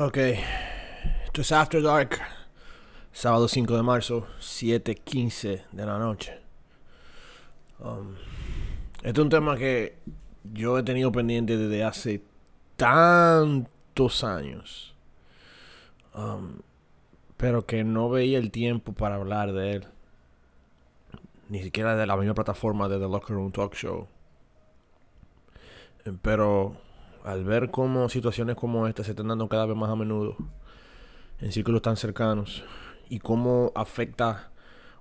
Ok, esto es After Dark, sábado 5 de marzo, 7:15 de la noche. Um, este es un tema que yo he tenido pendiente desde hace tantos años, um, pero que no veía el tiempo para hablar de él, ni siquiera de la misma plataforma de The Locker Room Talk Show. Eh, Pero al ver cómo situaciones como esta se están dando cada vez más a menudo en círculos tan cercanos y cómo afecta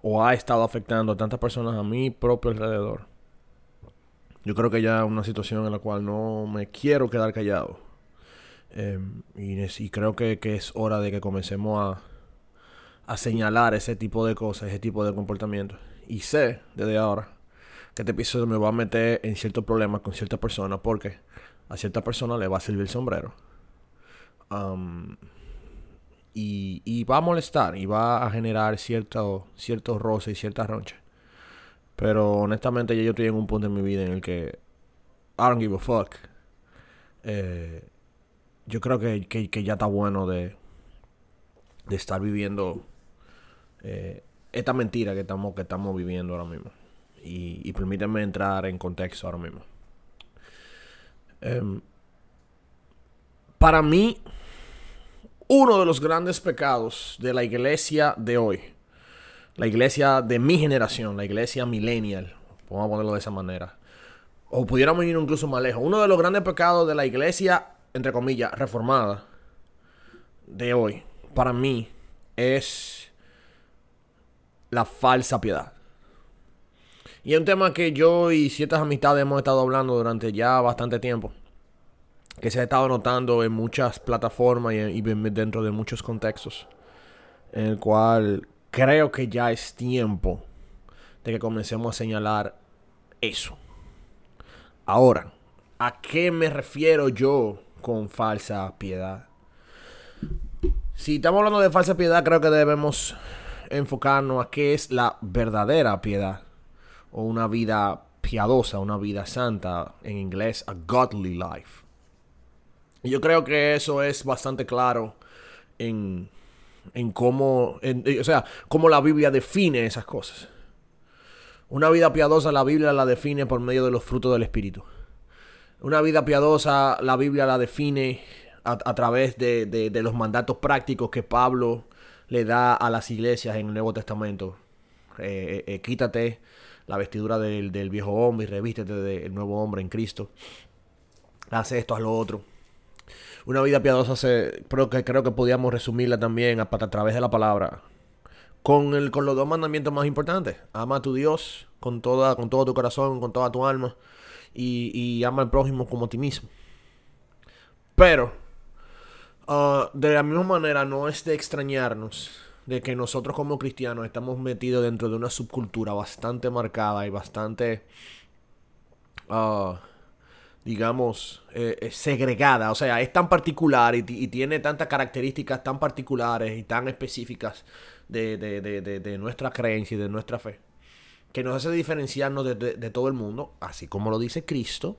o ha estado afectando a tantas personas a mi propio alrededor, yo creo que ya es una situación en la cual no me quiero quedar callado. Eh, y, creo que, que es hora de que comencemos a, a señalar ese tipo de cosas, ese tipo de comportamientos. Y sé desde ahora que este episodio me va a meter en ciertos problemas con ciertas personas porque a cierta persona le va a servir el sombrero. Am, y, va a molestar y va a generar cierto, cierto roce y cierta roncha. Pero honestamente ya yo estoy en un punto en mi vida en el que I don't give a fuck. Eh, yo creo que, que- que ya está bueno de, de estar viviendo eh, esta mentira que estamos, que estamos viviendo ahora mismo. Y, permítanme entrar en contexto ahora mismo. Em, para mí, uno de los grandes pecados de la iglesia de hoy, la iglesia de mi generación, la iglesia millennial, vamos a ponerlo de esa manera, o pudiéramos ir incluso más lejos, uno de los grandes pecados de la iglesia, entre comillas, reformada de hoy, para mí, es la falsa piedad. Y es un tema que yo y ciertas amistades hemos estado hablando durante ya bastante tiempo. Que se ha estado notando en muchas plataformas y, y dentro de muchos contextos. En el cual creo que ya es tiempo de que comencemos a señalar eso. Ahora, ¿a qué me refiero yo con falsa piedad? Si estamos hablando de falsa piedad, creo que debemos enfocarnos a qué es la verdadera piedad o una vida piadosa, una vida santa, en inglés, a godly life. Y yo creo que eso es bastante claro en, en cómo, en- o sea, cómo la Biblia define esas cosas. Una vida piadosa la Biblia la define por medio de los frutos del Espíritu. Una vida piadosa la Biblia la define a, través de, de- los mandatos prácticos que Pablo le da a las iglesias en el Nuevo Testamento. Eh, eh, eh, quítate la vestidura del, del viejo hombre y revístete del nuevo hombre en Cristo. Haz esto, haz lo otro. Una vida piadosa se, creo que creo que podíamos resumirla también a, a través de la palabra. Con, el, con los dos mandamientos más importantes. Ama a tu Dios con, toda, con todo tu corazón, con toda tu alma. Y, y ama al prójimo como a ti mismo. Pero, ah, de la misma manera, no es de extrañarnos de que nosotros como cristianos estamos metidos dentro de una subcultura bastante marcada y bastante, ah, digamos, eh, eh, segregada. O sea, es tan particular y, ti- y tiene tantas características tan particulares y tan específicas de, de- de- de- nuestra creencia y de nuestra fe. Que nos hace diferenciarnos de todo el mundo, así como lo dice Cristo.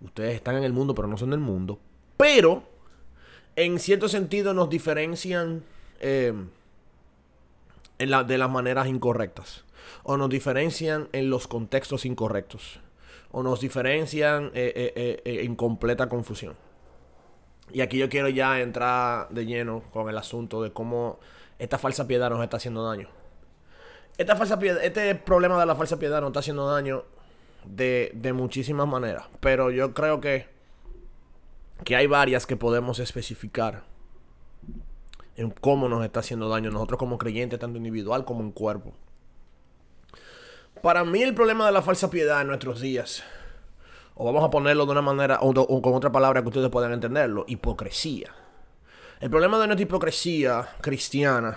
Ustedes están en el mundo, pero no son del mundo. Pero, en cierto sentido, nos diferencian eh, en la- de las maneras incorrectas. O nos diferencian en los contextos incorrectos. O nos diferencian eh, eh, eh, eh, en completa confusión. Y aquí yo quiero ya entrar de lleno con el asunto de cómo esta falsa piedad nos está haciendo daño. Esta falsa piedad, este problema de la falsa piedad nos está haciendo daño de, de muchísimas maneras. Pero yo creo que, que hay varias que podemos especificar en cómo nos está haciendo daño nosotros como creyentes, tanto individual como en cuerpo. Para mí el problema de la falsa piedad en nuestros días, o vamos a ponerlo de una manera, o, con otra palabra que ustedes puedan entenderlo, hipocresía. El problema de nuestra hipocresía cristiana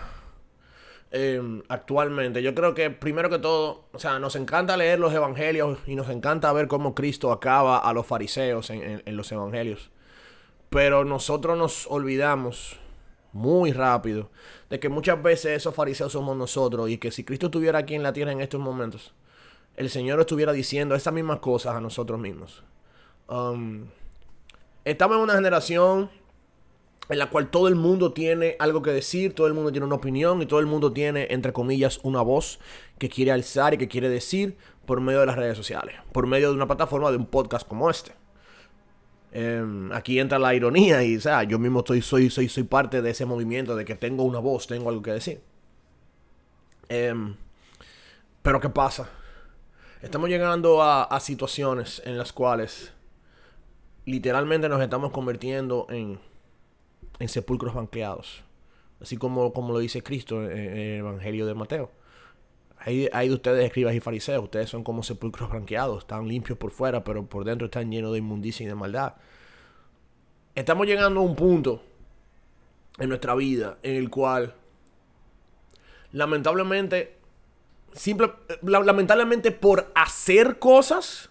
eh, actualmente, yo creo que primero que todo, o sea, nos encanta leer los evangelios y nos encanta ver cómo Cristo acaba a los fariseos en los evangelios. Pero nosotros nos olvidamos muy rápido de que muchas veces esos fariseos somos nosotros y que si Cristo estuviera aquí en la tierra en estos momentos, el Señor estuviera diciendo estas mismas cosas a nosotros mismos. Um, estamos en una generación en la cual todo el mundo tiene algo que decir, todo el mundo tiene una opinión y todo el mundo tiene, entre comillas, una voz que quiere alzar y que quiere decir por medio de las redes sociales, por medio de una plataforma de un podcast como este. Em, aquí entra la ironía y, o sea, yo mismo estoy, soy, soy, soy parte de ese movimiento de que tengo una voz, tengo algo que decir. Em, pero ¿qué pasa? Estamos llegando a, situaciones en las cuales literalmente nos estamos convirtiendo en, en sepulcros banqueados. Así como, como lo dice Cristo en, el Evangelio de Mateo. Hay, hay, de ustedes, escribas y fariseos, ustedes son como sepulcros blanqueados, están limpios por fuera, pero por dentro están llenos de inmundicia y de maldad. Estamos llegando a un punto en nuestra vida en el cual, lamentablemente, simple, lamentablemente por hacer cosas,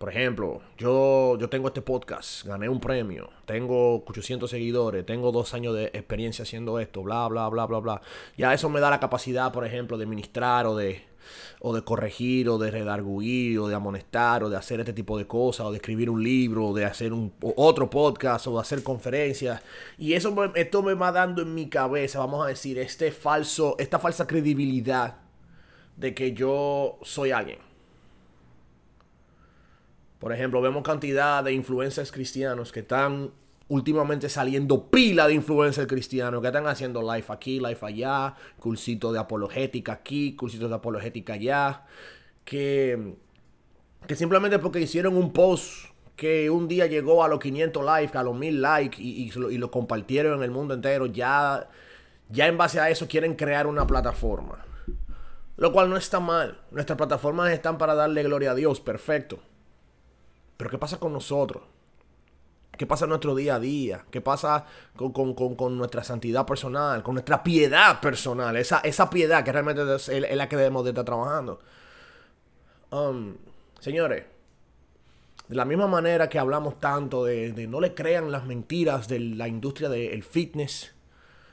por ejemplo, yo, yo tengo este podcast, gané un premio, tengo 800 seguidores, tengo dos años de experiencia haciendo esto, bla, bla, bla, bla, bla. Ya eso me da la capacidad, por ejemplo, de ministrar o de, o de corregir o de redarguir o de amonestar o de hacer este tipo de cosas o de escribir un libro o de hacer un, otro podcast o de hacer conferencias. Y eso esto me va dando en mi cabeza, vamos a decir, este falso, esta falsa credibilidad de que yo soy alguien por ejemplo, vemos cantidad de influencers cristianos que están últimamente saliendo pila de influencers cristianos que están haciendo live aquí, live allá, cursito de apologética aquí, cursito de apologética allá, que, que simplemente porque hicieron un post que un día llegó a los 500 likes, a los 1000 likes y, y, lo compartieron en el mundo entero, ya, ya en base a eso quieren crear una plataforma. Lo cual no está mal. Nuestras plataformas están para darle gloria a Dios, perfecto. Pero ¿qué pasa con nosotros? ¿Qué pasa en nuestro día a día? ¿Qué pasa con, nuestra santidad personal? Con nuestra piedad personal. Esa, esa piedad que realmente es, la que debemos de estar trabajando. Um, señores, de la misma manera que hablamos tanto de, de no le crean las mentiras de la industria del fitness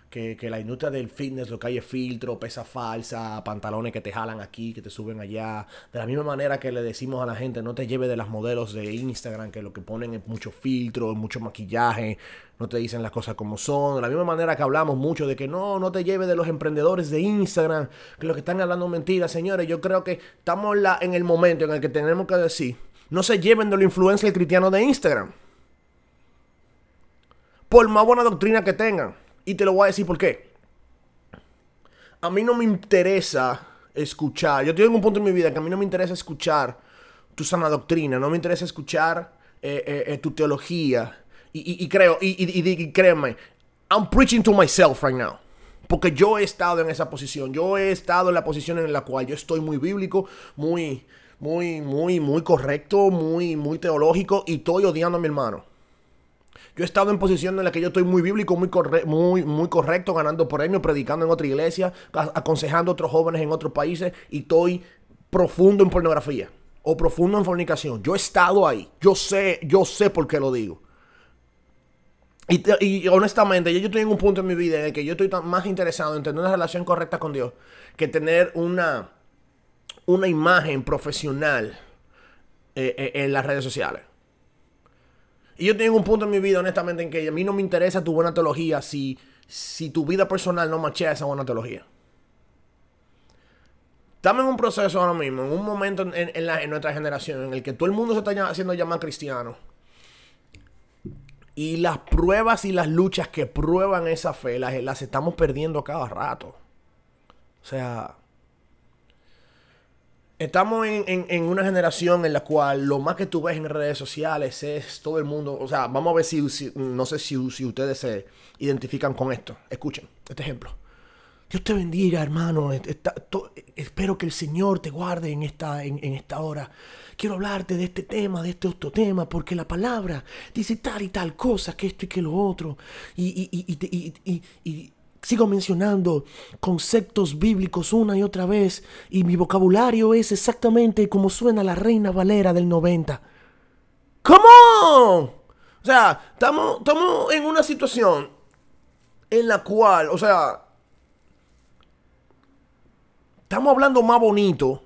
que, la industria del fitness lo que hay es filtro, pesa falsa, pantalones que te jalan aquí, que te suben allá. De la misma manera que le decimos a la gente, no te lleve de las modelos de Instagram, que lo que ponen es mucho filtro, mucho maquillaje, no te dicen las cosas como son. De la misma manera que hablamos mucho de que no, no te lleve de los emprendedores de Instagram, que lo que están hablando mentiras, señores. Yo creo que estamos la, en el momento en el que tenemos que decir, no se lleven de los influencers cristianos de Instagram. Por más buena doctrina que tengan. Y te lo voy a decir por qué. A mí no me interesa escuchar. Yo tengo un punto en mi vida que a mí no me interesa escuchar tu sana doctrina. No me interesa escuchar eh, eh, eh, tu teología. Y, creo, y, y, créeme, I'm preaching to myself right now. Porque yo he estado en esa posición. Yo he estado en la posición en la cual yo estoy muy bíblico, muy, muy, muy, muy correcto, muy, muy teológico. Y estoy odiando a mi hermano. Yo he estado en posición en la que yo estoy muy bíblico, muy, muy, muy correcto, ganando premios, predicando en otra iglesia, aconsejando a otros jóvenes en otros países y estoy profundo en pornografía o profundo en fornicación. Yo he estado ahí. Yo sé, yo sé por qué lo digo. Y, honestamente, yo, estoy en un punto en mi vida en el que yo estoy más interesado en tener una relación correcta con Dios que tener una, una imagen profesional eh, eh, en las redes sociales. Y yo tengo un punto en mi vida, honestamente, en que a mí no me interesa tu buena teología si, si tu vida personal no machea esa buena teología. Estamos en un proceso ahora mismo, en un momento en, nuestra generación en el que todo el mundo se está haciendo llamar cristiano. Y las pruebas y las luchas que prueban esa fe las, las estamos perdiendo cada rato. O sea, Estamos en, una generación en la cual lo más que tú ves en redes sociales es todo el mundo. O sea, vamos a ver si, no sé si, si, ustedes se identifican con esto. Escuchen este ejemplo. Dios te bendiga, hermano. espero que el Señor te guarde en esta, en, esta hora. Quiero hablarte de este tema, de este otro tema, porque la palabra dice tal y tal cosa, que esto y que lo otro. y Sigo mencionando conceptos bíblicos una y otra vez y mi vocabulario es exactamente como suena la Reina Valera del 90. ¿Cómo? O sea, estamos, en una situación en la cual, o sea, estamos hablando más bonito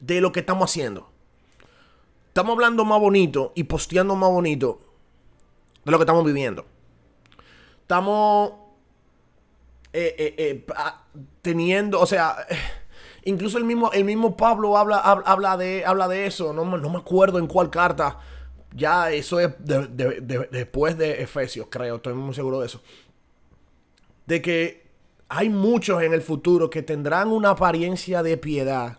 de lo que estamos haciendo. Estamos hablando más bonito y posteando más bonito de lo que estamos viviendo. Estamos eh, eh, eh, teniendo, o sea, incluso el mismo, el mismo Pablo habla, habla, de, habla de eso, no, no me acuerdo en cuál carta. Ya eso es después de Efesios, creo, estoy muy seguro de eso. De que hay muchos en el futuro que tendrán una apariencia de piedad,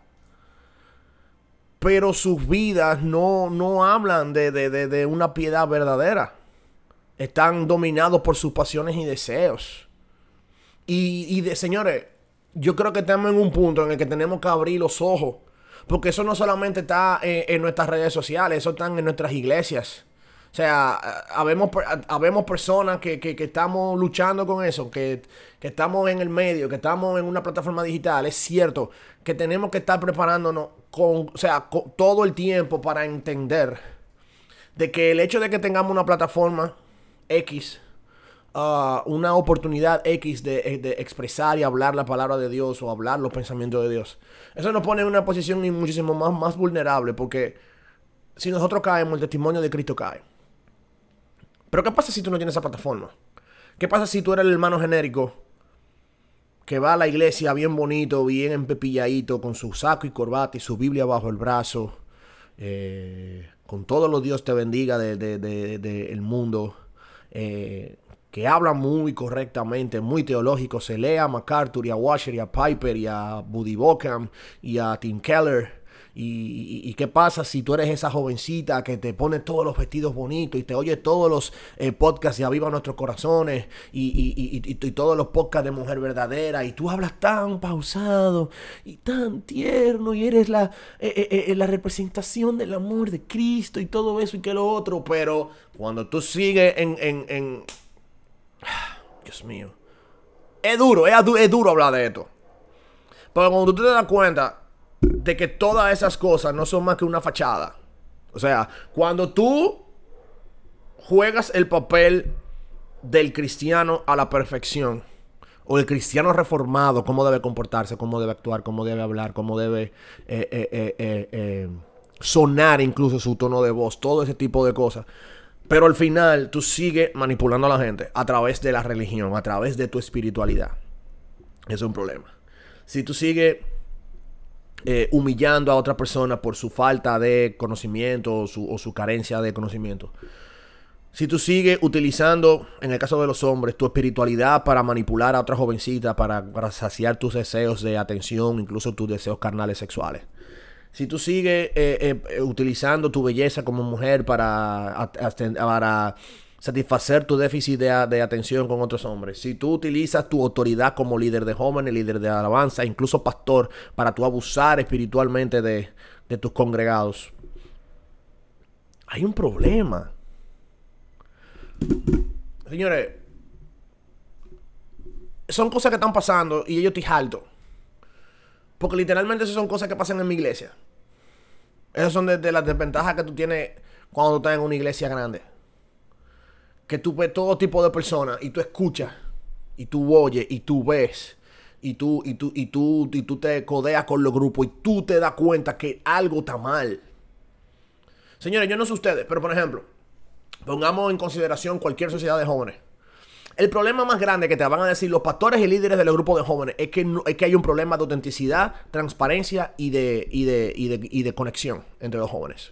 pero sus vidas no, no hablan de, de, una piedad verdadera. Están dominados por sus pasiones y deseos. Y, y de, señores, yo creo que estamos en un punto en el que tenemos que abrir los ojos. Porque eso no solamente está en, nuestras redes sociales, eso está en nuestras iglesias. O sea, habemos, habemos personas que, que, estamos luchando con eso, que, que, estamos en el medio, que estamos en una plataforma digital. Es cierto que tenemos que estar preparándonos con, o sea, todo el tiempo para entender de que el hecho de que tengamos una plataforma X, uh, una oportunidad X de, de, expresar y hablar la palabra de Dios o hablar los pensamientos de Dios, eso nos pone en una posición muchísimo más, más vulnerable porque si nosotros caemos, el testimonio de Cristo cae. Pero ¿qué pasa si tú no tienes esa plataforma? ¿Qué pasa si tú eres el hermano genérico que va a la iglesia bien bonito, bien empepilladito, con su saco y corbata y su Biblia bajo el brazo, eh, con todos los Dios te bendiga del de, mundo, eh, que habla muy correctamente, muy teológico, se lee a MacArthur y a Washer y a Piper y a Buddy Bockham y a Tim Keller. Y, qué pasa si tú eres esa jovencita que te pone todos los vestidos bonitos y te oye todos los eh, podcasts y aviva nuestros corazones y, todos los podcasts de mujer verdadera y tú hablas tan pausado y tan tierno y eres la, eh, eh, la representación del amor de Cristo y todo eso y que lo otro, pero cuando tú sigues en... en, Dios mío. Es duro, es, duro hablar de esto. Pero cuando tú te das cuenta de que todas esas cosas no son más que una fachada. O sea, cuando tú juegas el papel del cristiano a la perfección, o el cristiano reformado, cómo debe comportarse, cómo debe actuar, cómo debe hablar, cómo debe eh, eh, eh, sonar incluso su tono de voz, todo ese tipo de cosas. Pero al final tú sigues manipulando a la gente a través de la religión, a través de tu espiritualidad. Es un problema. Si tú sigues eh, humillando a otra persona por su falta de conocimiento o su, carencia de conocimiento. Si tú sigues utilizando, en el caso de los hombres, tu espiritualidad para manipular a otra jovencita, para, saciar tus deseos de atención, incluso tus deseos carnales sexuales. Si tú sigues eh, eh, utilizando tu belleza como mujer para, satisfacer tu déficit de, atención con otros hombres, si tú utilizas tu autoridad como líder de jóvenes, líder de alabanza, incluso pastor, para tú abusar espiritualmente de, tus congregados, hay un problema. Señores, son cosas que están pasando y yo estoy alto. Porque literalmente esas son cosas que pasan en mi iglesia. Esas son de las desventajas que tú tienes cuando tú estás en una iglesia grande que tú ves todo tipo de personas y tú escuchas y tú oyes y tú ves y tú, y tú, y tú, y tú te codeas con los grupos y tú te das cuenta que algo está mal. Señores, yo no sé ustedes, pero por ejemplo, pongamos en consideración cualquier sociedad de jóvenes. El problema más grande que te van a decir los pastores y líderes de los grupos de jóvenes es que, es que hay un problema de autenticidad, transparencia y de, y de, y de, y de conexión entre los jóvenes.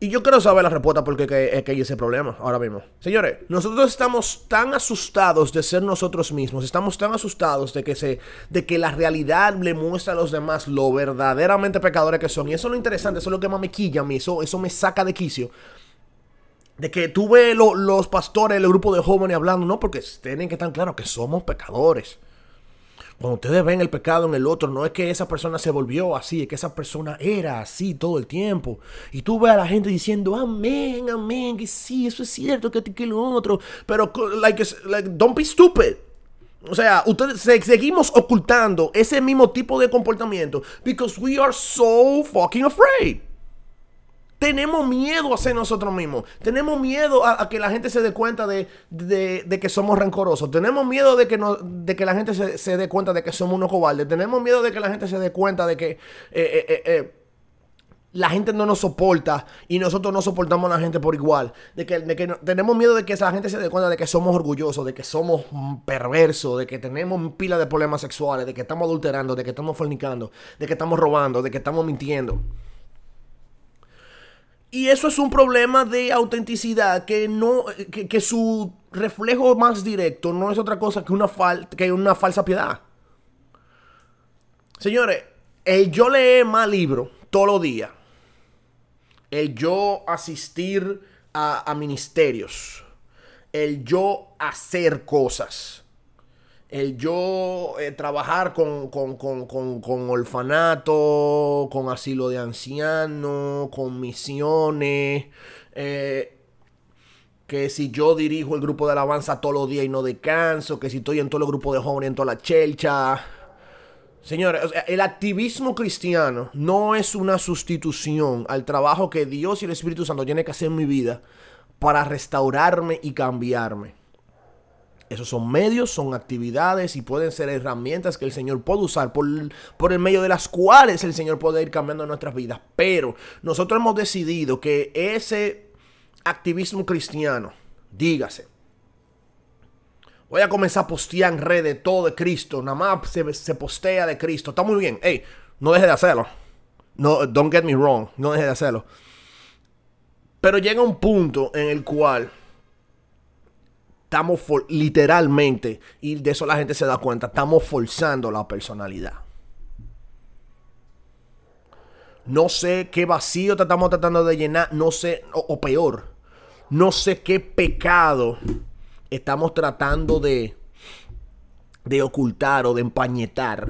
Y yo quiero saber la respuesta porque es que hay ese problema ahora mismo. Señores, nosotros estamos tan asustados de ser nosotros mismos, estamos tan asustados de que, se, de que la realidad le muestra a los demás lo verdaderamente pecadores que son. Y eso es lo interesante, eso es lo que me quilla a mí, eso, eso me saca de quicio. De que tú ves los pastores, el grupo de jóvenes hablando, no, porque tienen que estar claros que somos pecadores. Cuando ustedes ven el pecado en el otro, no es que esa persona se volvió así, es que esa persona era así todo el tiempo. Y tú ves a la gente diciendo, amén, amén, que sí, eso es cierto, que, que lo otro. Pero, like, like, don't be stupid. O sea, ustedes seguimos ocultando ese mismo tipo de comportamiento because we are so fucking afraid. Tenemos miedo a ser nosotros mismos. Tenemos miedo a, que la gente se dé cuenta de, que somos rencorosos. Tenemos miedo de que, no, de que la gente se, dé cuenta de que somos unos cobardes. Tenemos miedo de que la gente se dé cuenta de que eh, eh, eh, la gente no nos soporta y nosotros no soportamos a la gente por igual. De que, tenemos miedo de que la gente se dé cuenta de que somos orgullosos, de que somos perversos, de que tenemos pila de problemas sexuales, de que estamos adulterando, de que estamos fornicando, de que estamos robando, de que estamos mintiendo. Y eso es un problema de autenticidad que no que, su reflejo más directo no es otra cosa que una, que una falsa piedad. Señores, el yo leer más libros todos los días el yo asistir a, ministerios, el yo hacer cosas, el yo eh, trabajar con, con, con, orfanato, con asilo de ancianos, con misiones, eh, que si yo dirijo el grupo de alabanza todos los días y no descanso, que si estoy en todo el grupo de jóvenes, en toda la chelcha, Señores, el activismo cristiano no es una sustitución al trabajo que Dios y el Espíritu Santo tienen que hacer en mi vida para restaurarme y cambiarme. Esos son medios, son actividades y pueden ser herramientas que el Señor puede usar por, el medio de las cuales el Señor puede ir cambiando nuestras vidas. Pero nosotros hemos decidido que ese activismo cristiano, dígase, Voy a comenzar a postear en redes todo de Cristo. Nada más se, postea de Cristo. Está muy bien. Hey, no deje de hacerlo. No, don't get me wrong. No deje de hacerlo. Pero llega un punto en el cual estamos literalmente, y de eso la gente se da cuenta, estamos forzando la personalidad. No sé qué vacío te estamos tratando de llenar, no sé, o peor, no sé qué pecado estamos tratando de, de ocultar o de empañetar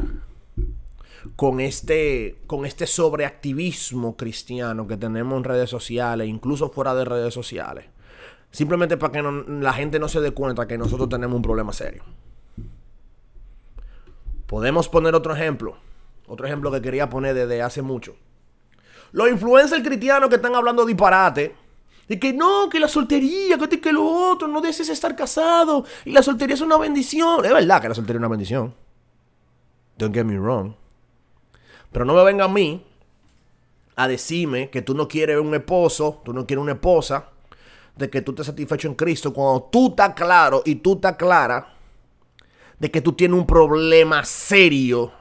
con este, con este sobreactivismo cristiano que tenemos en redes sociales, incluso fuera de redes sociales. Simplemente para que la gente no se dé cuenta que nosotros tenemos un problema serio. Podemos poner otro ejemplo. Otro ejemplo que quería poner desde hace mucho. Los influencers cristianos que están hablando disparate de que no, que la soltería, que, que lo otro, no desees estar casado. Y la soltería es una bendición. Es verdad que la soltería es una bendición. Don't get me wrong. Pero no me venga a mí a decirme que tú no quieres un esposo, tú no quieres una esposa, de que tú te satisfecho en Cristo cuando tú estás claro y tú estás clara de que tú tienes un problema serio.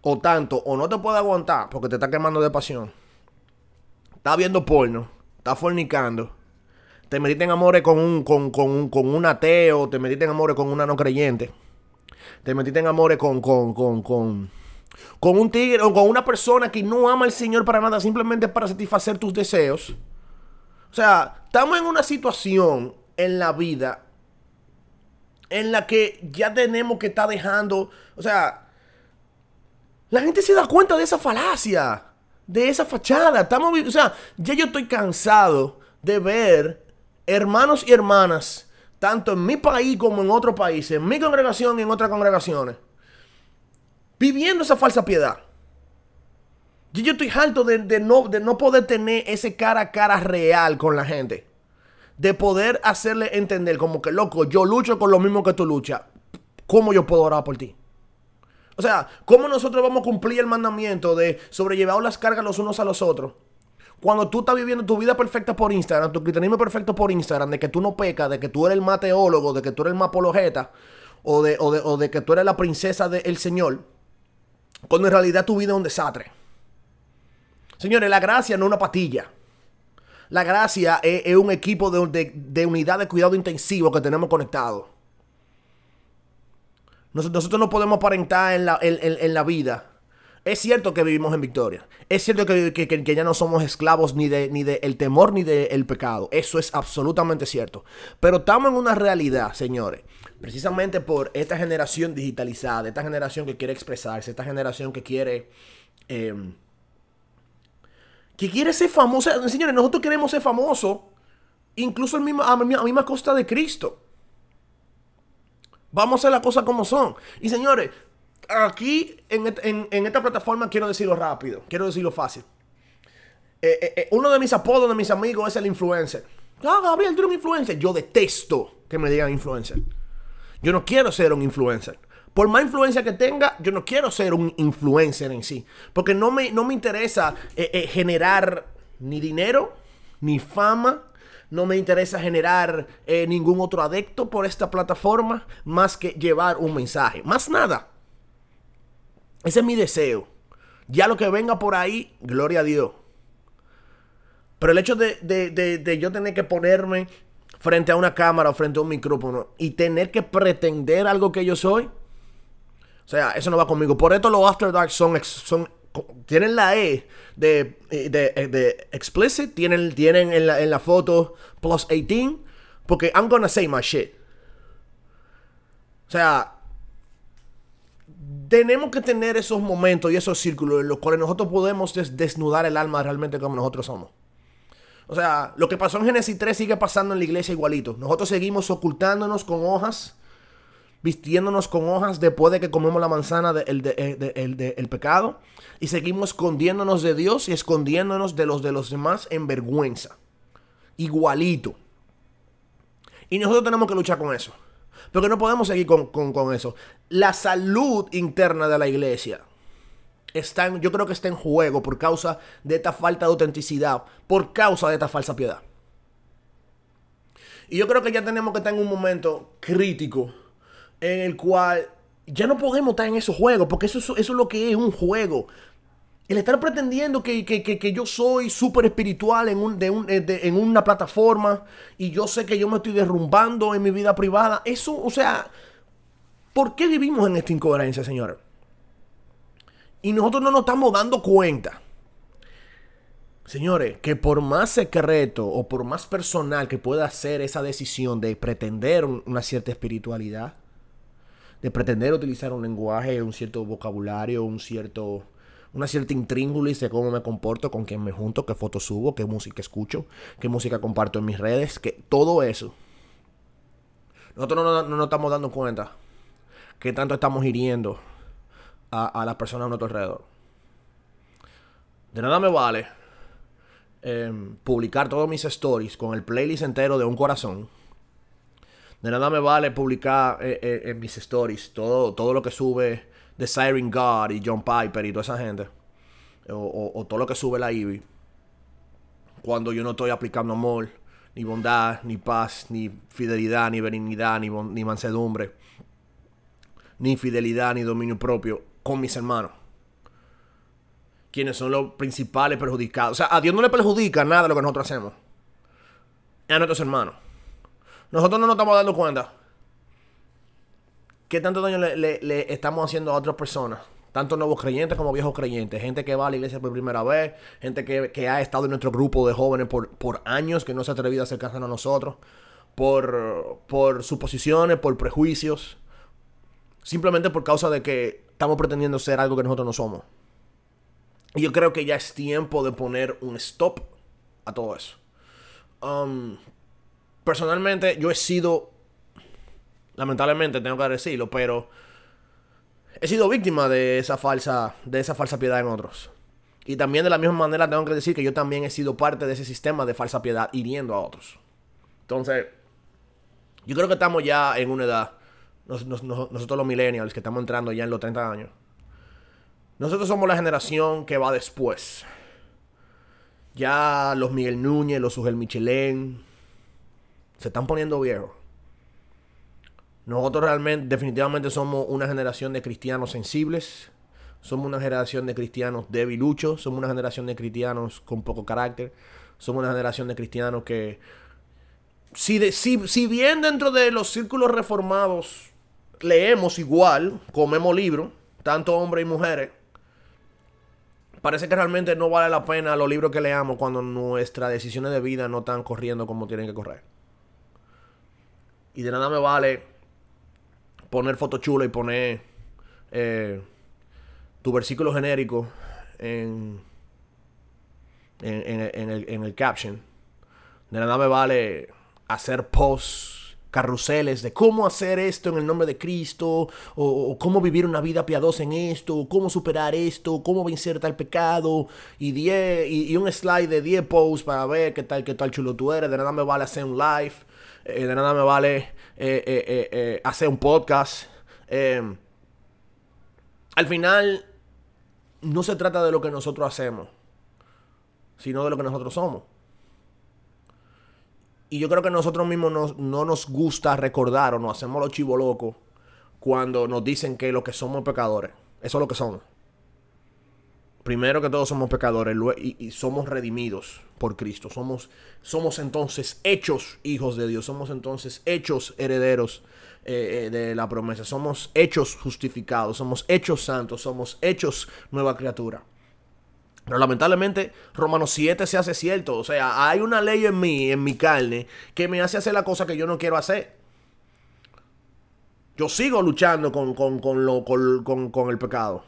O tanto, o no te puedes aguantar porque te está quemando de pasión. Estás viendo porno estás fornicando, te metiste en amores con un, con, con, con un ateo, te metiste en amores con una no creyente, te metiste en amores con, con, con, con, con un tigre o con una persona que no ama al Señor para nada, simplemente para satisfacer tus deseos. O sea, estamos en una situación en la vida en la que ya tenemos que estar dejando, o sea, la gente se da cuenta de esa falacia de esa fachada. Estamos, o sea, ya yo estoy cansado de ver hermanos y hermanas, tanto en mi país como en otros países, en mi congregación y en otras congregaciones, viviendo esa falsa piedad. Yo, yo estoy harto de, no, de no poder tener ese cara a cara real con la gente. De poder hacerle entender como que, loco, yo lucho con lo mismo que tú luchas. ¿Cómo yo puedo orar por ti? O sea, ¿cómo nosotros vamos a cumplir el mandamiento de sobrellevar las cargas los unos a los otros? Cuando tú estás viviendo tu vida perfecta por Instagram, tu cristianismo perfecto por Instagram, de que tú no pecas, de que tú eres el mateólogo, de que tú eres el mapologeta, o de, o de, que tú eres la princesa del Señor, cuando en realidad tu vida es un desastre. Señores, la gracia no es una patilla. La gracia es, un equipo de, de unidad de cuidado intensivo que tenemos conectado. Nosotros no podemos aparentar en la, en, la vida. Es cierto que vivimos en victoria. Es cierto que, ya no somos esclavos ni del ni de el temor ni del pecado. Eso es absolutamente cierto. Pero estamos en una realidad, señores. Precisamente por esta generación digitalizada, esta generación que quiere expresarse, esta generación que quiere... Em, que quiere ser famosa. Señores, nosotros queremos ser famosos. Incluso a, misma, a misma costa de Cristo. Vamos a hacer las cosas como son. Y señores, aquí en, esta plataforma quiero decirlo rápido, quiero decirlo fácil. Eh, eh, eh, uno de mis apodos de mis amigos es el influencer. Ah, Gabriel, tú eres un influencer. Yo detesto que me digan influencer. Yo no quiero ser un influencer. Por más influencia que tenga, yo no quiero ser un influencer en sí. Porque no me, no me interesa eh, eh, generar ni dinero, ni fama. No me interesa generar eh, ningún otro adepto por esta plataforma más que llevar un mensaje. Más nada. Ese es mi deseo. Ya lo que venga por ahí, gloria a Dios. Pero el hecho de, yo tener que ponerme frente a una cámara o frente a un micrófono y tener que pretender algo que yo soy, o sea, eso no va conmigo. Por esto los After Dark son, son tienen la E de, de, explicit, tienen, tienen en, la, en la foto plus 18, porque I'm gonna say my shit. O sea, tenemos que tener esos momentos y esos círculos en los cuales nosotros podemos desnudar el alma realmente como nosotros somos. O sea, lo que pasó en Génesis 3 sigue pasando en la iglesia igualito. Nosotros seguimos ocultándonos con hojas, vistiéndonos con hojas después de que comemos la manzana del de, de, pecado. Y seguimos escondiéndonos de Dios y escondiéndonos de los de los demás en vergüenza. Igualito. Y nosotros tenemos que luchar con eso. Porque no podemos seguir con, eso. La salud interna de la iglesia está yo creo que está en juego por causa de esta falta de autenticidad, por causa de esta falsa piedad. Y yo creo que ya tenemos que estar en un momento crítico en el cual ya no podemos estar en esos juegos, porque eso, eso es lo que es un juego. El estar pretendiendo que, yo soy súper espiritual en, un, eh, en una plataforma y yo sé que yo me estoy derrumbando en mi vida privada, eso, o sea, ¿por qué vivimos en esta incoherencia, señores? Y nosotros no nos estamos dando cuenta. Señores, que por más secreto o por más personal que pueda ser esa decisión de pretender una cierta espiritualidad, de pretender utilizar un lenguaje, un cierto vocabulario, un cierto una cierta intríngulis de cómo me comporto, con quién me junto, qué fotos subo, qué música escucho, qué música comparto en mis redes, que todo eso. Nosotros no, nos estamos dando cuenta que tanto estamos hiriendo a, las personas a nuestro alrededor. De nada me vale em, publicar todos mis stories con el playlist entero de un corazón. De nada me vale publicar eh, eh, en mis stories todo, todo lo que sube de Siren God y John Piper y toda esa gente. O, todo lo que sube la Ivy. Cuando yo no estoy aplicando amor, ni bondad, ni paz, ni fidelidad, ni benignidad, ni, ni mansedumbre, ni fidelidad, ni dominio propio con mis hermanos. Quienes son los principales perjudicados. O sea, a Dios no le perjudica nada lo que nosotros hacemos. A nuestros hermanos. Nosotros no nos estamos dando cuenta ¿Qué tanto daño le, estamos haciendo a otras personas? Tanto nuevos creyentes como viejos creyentes. Gente que va a la iglesia por primera vez. Gente que, ha estado en nuestro grupo de jóvenes por, años, que no se ha atrevido a acercarse a nosotros. Por, por suposiciones, por prejuicios. Simplemente por causa de que estamos pretendiendo ser algo que nosotros no somos. Y yo creo que ya es tiempo de poner un stop a todo eso. Um, personalmente, yo he sido Lamentablemente tengo que decirlo, pero he sido víctima de esa falsa, de esa falsa piedad en otros. Y también de la misma manera tengo que decir que yo también he sido parte de ese sistema de falsa piedad hiriendo a otros. Entonces, yo creo que estamos ya en una edad, nosotros los millennials, que estamos entrando ya en los 30 años, nosotros somos la generación que va después. Ya los Miguel Núñez, los Ugel Michelén, se están poniendo viejos. Nosotros realmente, definitivamente somos una generación de cristianos sensibles. Somos una generación de cristianos debiluchos. Somos una generación de cristianos con poco carácter. Somos una generación de cristianos que, si, si, bien dentro de los círculos reformados leemos igual, comemos libros, tanto hombres y mujeres, parece que realmente no vale la pena los libros que leamos cuando nuestras decisiones de vida no están corriendo como tienen que correr. Y de nada me vale poner foto chula y poner eh, tu versículo genérico en, en, el, en el caption. De nada me vale hacer posts carruseles de cómo hacer esto en el nombre de Cristo, o, cómo vivir una vida piadosa en esto, cómo superar esto, cómo vencer tal pecado, y, diez, y, un slide de 10 posts para ver qué tal, qué tal chulo tú eres. De nada me vale hacer un live, eh, de nada me vale eh, eh, hacer un podcast. al final no se trata de lo que nosotros hacemos, sino de lo que nosotros somos. Y yo creo que nosotros mismos no nos gusta recordar o nos hacemos los chivos locos cuando nos dicen que lo que somos pecadores. Eso es lo que somos. Primero que todos somos pecadores y, somos redimidos por Cristo. Somos, somos entonces hechos hijos de Dios. Somos entonces hechos herederos eh, eh, de la promesa. Somos hechos justificados. Somos hechos santos. Somos hechos nueva criatura. Pero lamentablemente Romanos 7 se hace cierto. O sea, hay una ley en mí, en mi carne, que me hace hacer la cosa que yo no quiero hacer. Yo sigo luchando con, lo, con, el pecado.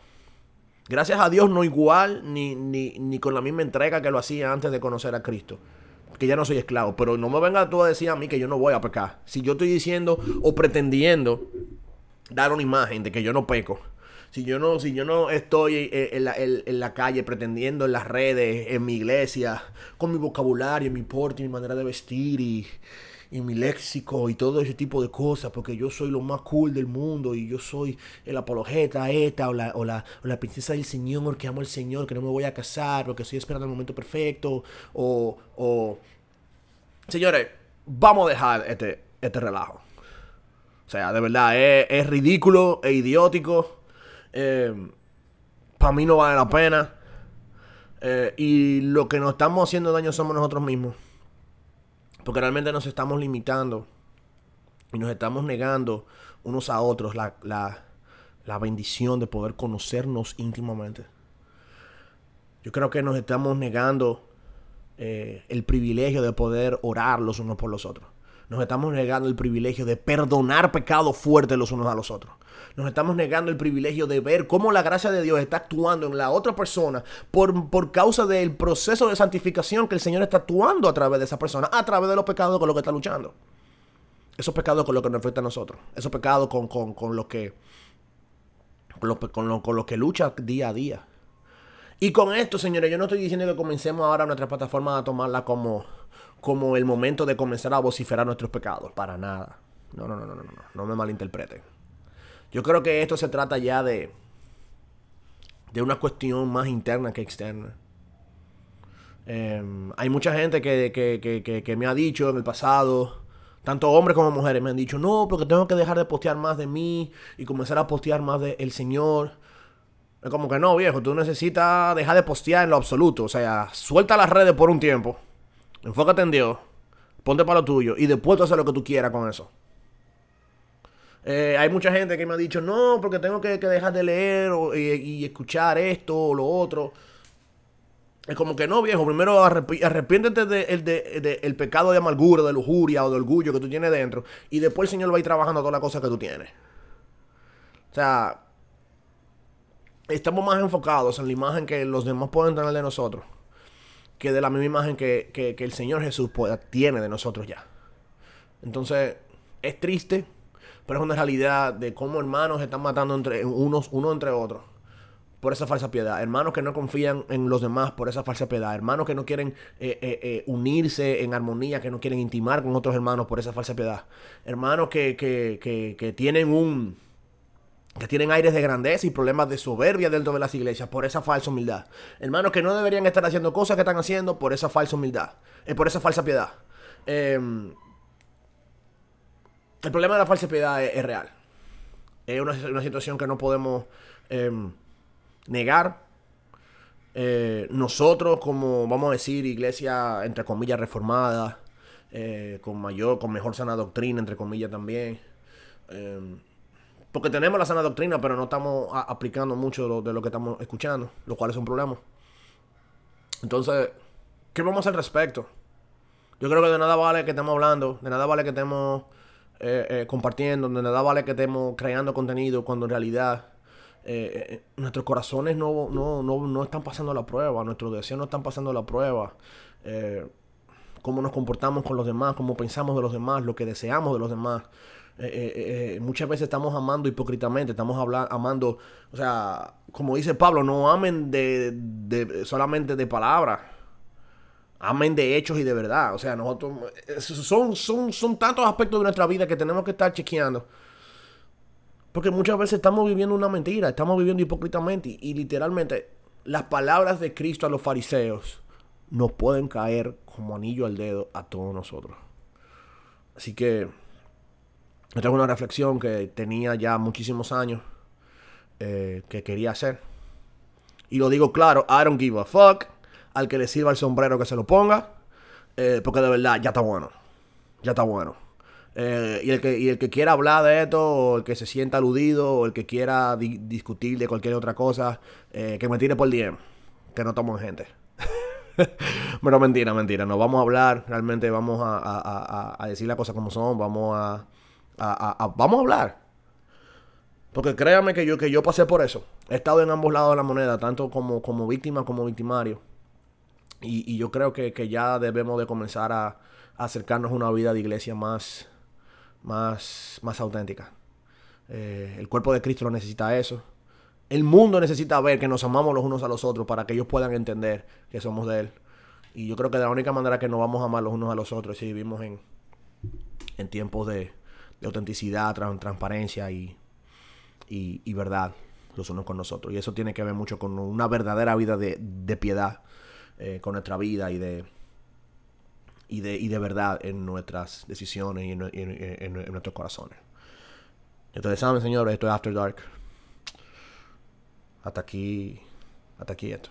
Gracias a Dios no igual ni, ni, ni, con la misma entrega que lo hacía antes de conocer a Cristo. Que ya no soy esclavo. Pero no me venga tú a decir a mí que yo no voy a pecar. Si yo estoy diciendo o pretendiendo dar una imagen de que yo no peco si yo no, si yo no estoy en, la, calle pretendiendo en las redes, en mi iglesia, con mi vocabulario, mi porte, mi manera de vestir y, mi léxico y todo ese tipo de cosas, porque yo soy lo más cool del mundo y yo soy el apologeta esta o la, o la, o la princesa del Señor, que amo al Señor, que no me voy a casar porque estoy esperando el momento perfecto, o, o... Señores, vamos a dejar este, este relajo. O sea, de verdad, es, es ridículo e idiótico eh, para mí no vale la pena. Eh, y lo que nos estamos haciendo daño somos nosotros mismos. Porque realmente nos estamos limitando y nos estamos negando unos a otros la, la bendición de poder conocernos íntimamente. Yo creo que nos estamos negando eh, el privilegio de poder orar los unos por los otros. Nos estamos negando el privilegio de perdonar pecados fuertes los unos a los otros. Nos estamos negando el privilegio de ver cómo la gracia de Dios está actuando en la otra persona por, por causa del proceso de santificación que el Señor está actuando a través de esa persona, a través de los pecados con los que está luchando. Esos pecados con los que nos afecta a nosotros. Esos pecados con, con, con los que con con, con los que lucha día a día. Y con esto, señores, yo no estoy diciendo que comencemos ahora nuestra plataforma a tomarla como como el momento de comenzar a vociferar nuestros pecados. Para nada. No, no, no, no, no, no. No me malinterpreten. Yo creo que esto se trata ya de. de una cuestión más interna que externa. Em, hay mucha gente que, que, que, me ha dicho en el pasado, tanto hombres como mujeres, me han dicho, no, porque tengo que dejar de postear más de mí y comenzar a postear más del el Señor. Es como que no, viejo, tú necesitas dejar de postear en lo absoluto. O sea, suelta las redes por un tiempo Enfócate en Dios. Ponte para lo tuyo. Y después tú haces lo que tú quieras con eso. Eh, hay mucha gente que me ha dicho, no, porque tengo que, dejar de leer y, escuchar esto o lo otro. Es como que no, viejo. Primero arrepiéntete del de, el pecado de amargura, de lujuria o de orgullo que tú tienes dentro. Y después el Señor va a ir trabajando todas las cosas que tú tienes. O sea, estamos más enfocados en la imagen que los demás pueden tener de nosotros que de la misma imagen que, el Señor Jesús tiene de nosotros ya. Entonces, es triste, pero es una realidad de cómo hermanos se están matando entre unos, uno entre otros por esa falsa piedad. Hermanos que no confían en los demás por esa falsa piedad. Hermanos que no quieren eh, eh, eh, unirse en armonía, que no quieren intimar con otros hermanos por esa falsa piedad. Hermanos que, que, que tienen un que tienen aires de grandeza y problemas de soberbia dentro de las iglesias por esa falsa humildad. Hermanos que no deberían estar haciendo cosas que están haciendo por esa falsa humildad, eh, por esa falsa piedad. Em, el problema de la falsa piedad es, real. Es una, situación que no podemos em, negar. Eh, nosotros, como vamos a decir, iglesia entre comillas reformada, eh, con mayor, con mejor sana doctrina, entre comillas también. Porque tenemos la sana doctrina, pero no estamos aplicando mucho de lo, que estamos escuchando, lo cual es un problema. Entonces, ¿qué vamos a hacer al respecto? Yo creo que de nada vale que estemos hablando, de nada vale que estemos eh, eh, compartiendo, de nada vale que estemos creando contenido cuando en realidad eh, nuestros corazones no, no, no, no, están pasando la prueba, nuestros deseos no están pasando la prueba. Cómo nos comportamos con los demás, cómo pensamos de los demás, lo que deseamos de los demás. Eh, eh, eh, muchas veces estamos amando hipócritamente, estamos hablando, amando, o sea, como dice Pablo, no amen de, solamente de palabras, amen de hechos y de verdad. O sea, nosotros, son, son, son tantos aspectos de nuestra vida que tenemos que estar chequeando. Porque muchas veces estamos viviendo una mentira, estamos viviendo hipócritamente y, literalmente las palabras de Cristo a los fariseos nos pueden caer como anillo al dedo a todos nosotros. Así que esta es una reflexión que tenía ya muchísimos años eh, que quería hacer. Y lo digo claro, I don't give a fuck. Al que le sirva el sombrero que se lo ponga. Eh, porque de verdad ya está bueno. Ya está bueno. Eh, y, el que, el que quiera hablar de esto, o el que se sienta aludido, o el que quiera discutir de cualquier otra cosa, que me tire por DM. Que no tomo gente. Pero mentira, mentira. No vamos a hablar. Realmente vamos a, decir las cosas como son. Vamos a, vamos a hablar. Porque créame que yo, que yo pasé por eso. He estado en ambos lados de la moneda, tanto como, como víctima como victimario. Y, yo creo que, ya debemos de comenzar a, acercarnos a una vida de iglesia más, más, más auténtica. Eh, el cuerpo de Cristo lo necesita eso. El mundo necesita ver que nos amamos los unos a los otros para que ellos puedan entender que somos de Él. Y yo creo que de la única manera que nos vamos a amar los unos a los otros es si vivimos en, en tiempos de, autenticidad, transparencia y, y, verdad los unos con nosotros. Y eso tiene que ver mucho con una verdadera vida de, de piedad eh, con nuestra vida y de, y de, y de verdad en nuestras decisiones y en, nuestros corazones. Entonces, saben, señores, esto es After Dark. Hasta aquí, hasta aquí esto.